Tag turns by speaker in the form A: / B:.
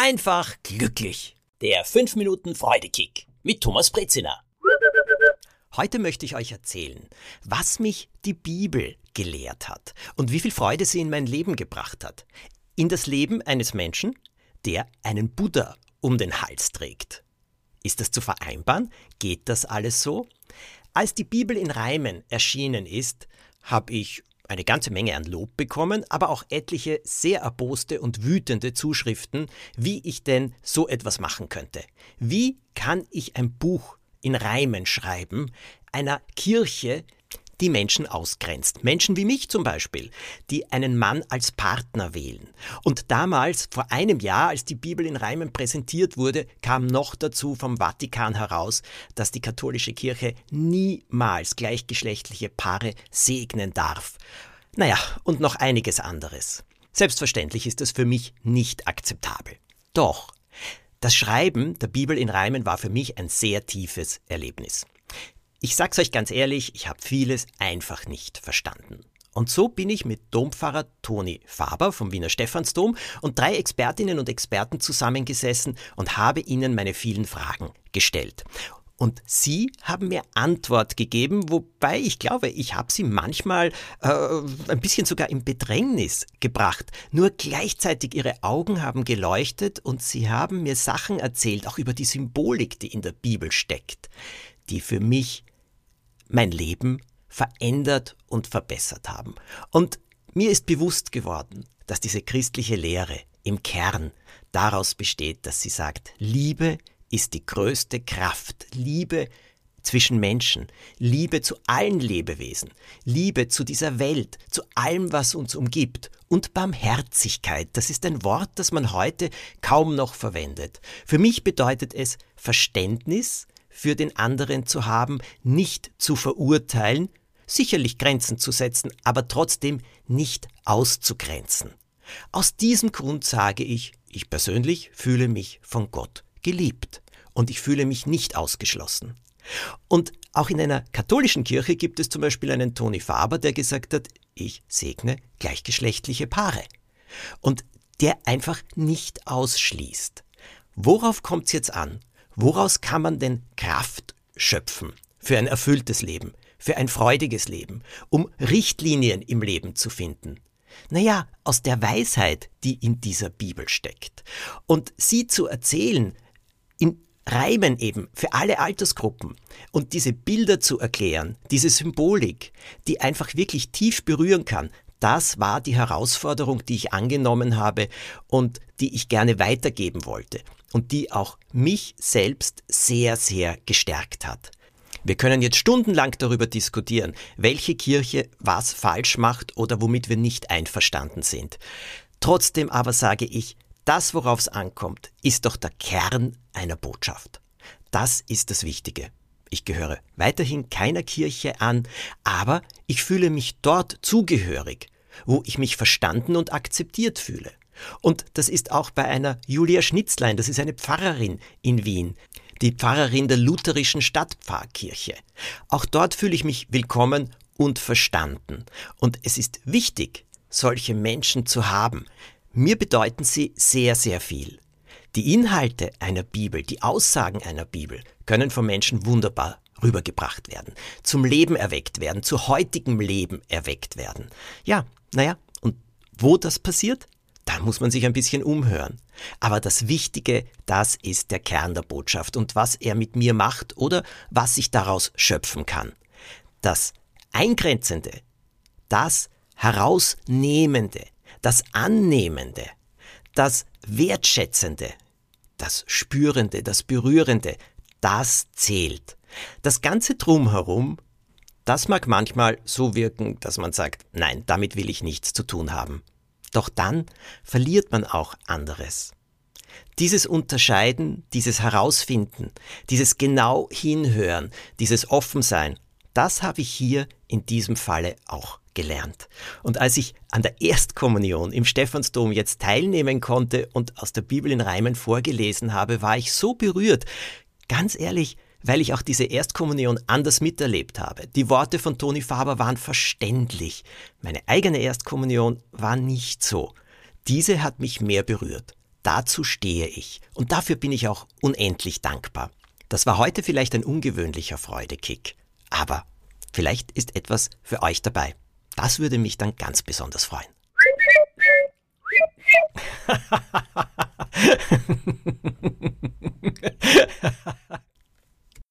A: einfach glücklich. Der 5 Minuten Freudekick mit Thomas Brezina. Heute möchte ich euch erzählen, was mich die Bibel gelehrt hat und wie viel Freude sie in mein Leben gebracht hat. In das Leben eines Menschen, der einen Buddha um den Hals trägt. Ist das zu vereinbaren? Geht das alles so? Als die Bibel in Reimen erschienen ist, habe ich eine ganze Menge an Lob bekommen, aber auch etliche sehr erboste und wütende Zuschriften, wie ich denn so etwas machen könnte. Wie kann ich ein Buch in Reimen schreiben, einer Kirche, die Menschen ausgrenzt. Menschen wie mich zum Beispiel, die einen Mann als Partner wählen. Und damals, vor einem Jahr, als die Bibel in Reimen präsentiert wurde, kam noch dazu vom Vatikan heraus, dass die katholische Kirche niemals gleichgeschlechtliche Paare segnen darf. Naja, und noch einiges anderes. Selbstverständlich ist es für mich nicht akzeptabel. Doch, das Schreiben der Bibel in Reimen war für mich ein sehr tiefes Erlebnis. Ich sag's euch ganz ehrlich, ich habe vieles einfach nicht verstanden. Und so bin ich mit Dompfarrer Toni Faber vom Wiener Stephansdom und drei Expertinnen und Experten zusammengesessen und habe ihnen meine vielen Fragen gestellt. Und Sie haben mir Antwort gegeben, wobei ich glaube, ich habe Sie manchmal äh, ein bisschen sogar in Bedrängnis gebracht. Nur gleichzeitig Ihre Augen haben geleuchtet und Sie haben mir Sachen erzählt, auch über die Symbolik, die in der Bibel steckt, die für mich mein Leben verändert und verbessert haben. Und mir ist bewusst geworden, dass diese christliche Lehre im Kern daraus besteht, dass sie sagt, Liebe ist die größte Kraft, Liebe zwischen Menschen, Liebe zu allen Lebewesen, Liebe zu dieser Welt, zu allem, was uns umgibt. Und Barmherzigkeit, das ist ein Wort, das man heute kaum noch verwendet. Für mich bedeutet es Verständnis, für den anderen zu haben, nicht zu verurteilen, sicherlich Grenzen zu setzen, aber trotzdem nicht auszugrenzen. Aus diesem Grund sage ich, ich persönlich fühle mich von Gott geliebt und ich fühle mich nicht ausgeschlossen. Und auch in einer katholischen Kirche gibt es zum Beispiel einen Toni Faber, der gesagt hat, ich segne gleichgeschlechtliche Paare. Und der einfach nicht ausschließt. Worauf kommt es jetzt an? Woraus kann man denn Kraft schöpfen für ein erfülltes Leben, für ein freudiges Leben, um Richtlinien im Leben zu finden? Naja, aus der Weisheit, die in dieser Bibel steckt. Und sie zu erzählen, in Reimen eben für alle Altersgruppen und diese Bilder zu erklären, diese Symbolik, die einfach wirklich tief berühren kann, das war die Herausforderung, die ich angenommen habe und die ich gerne weitergeben wollte und die auch mich selbst sehr, sehr gestärkt hat. Wir können jetzt stundenlang darüber diskutieren, welche Kirche was falsch macht oder womit wir nicht einverstanden sind. Trotzdem aber sage ich, das, worauf es ankommt, ist doch der Kern einer Botschaft. Das ist das Wichtige. Ich gehöre weiterhin keiner Kirche an, aber ich fühle mich dort zugehörig, wo ich mich verstanden und akzeptiert fühle. Und das ist auch bei einer Julia Schnitzlein, das ist eine Pfarrerin in Wien, die Pfarrerin der lutherischen Stadtpfarrkirche. Auch dort fühle ich mich willkommen und verstanden. Und es ist wichtig, solche Menschen zu haben. Mir bedeuten sie sehr, sehr viel. Die Inhalte einer Bibel, die Aussagen einer Bibel können von Menschen wunderbar rübergebracht werden, zum Leben erweckt werden, zu heutigem Leben erweckt werden. Ja, naja, und wo das passiert? Da muss man sich ein bisschen umhören. Aber das Wichtige, das ist der Kern der Botschaft und was er mit mir macht oder was ich daraus schöpfen kann. Das Eingrenzende, das Herausnehmende, das Annehmende, das Wertschätzende, das Spürende, das Berührende, das zählt. Das ganze Drumherum, das mag manchmal so wirken, dass man sagt, nein, damit will ich nichts zu tun haben. Doch dann verliert man auch anderes. Dieses Unterscheiden, dieses Herausfinden, dieses genau hinhören, dieses Offensein, das habe ich hier in diesem Falle auch gelernt. Und als ich an der Erstkommunion im Stephansdom jetzt teilnehmen konnte und aus der Bibel in Reimen vorgelesen habe, war ich so berührt. Ganz ehrlich, weil ich auch diese Erstkommunion anders miterlebt habe. Die Worte von Toni Faber waren verständlich. Meine eigene Erstkommunion war nicht so. Diese hat mich mehr berührt. dazu stehe ich. Und dafür bin ich auch unendlich dankbar. Das war heute vielleicht ein ungewöhnlicher Freudekick. Aber vielleicht ist etwas für euch dabei. Das würde mich dann ganz besonders freuen.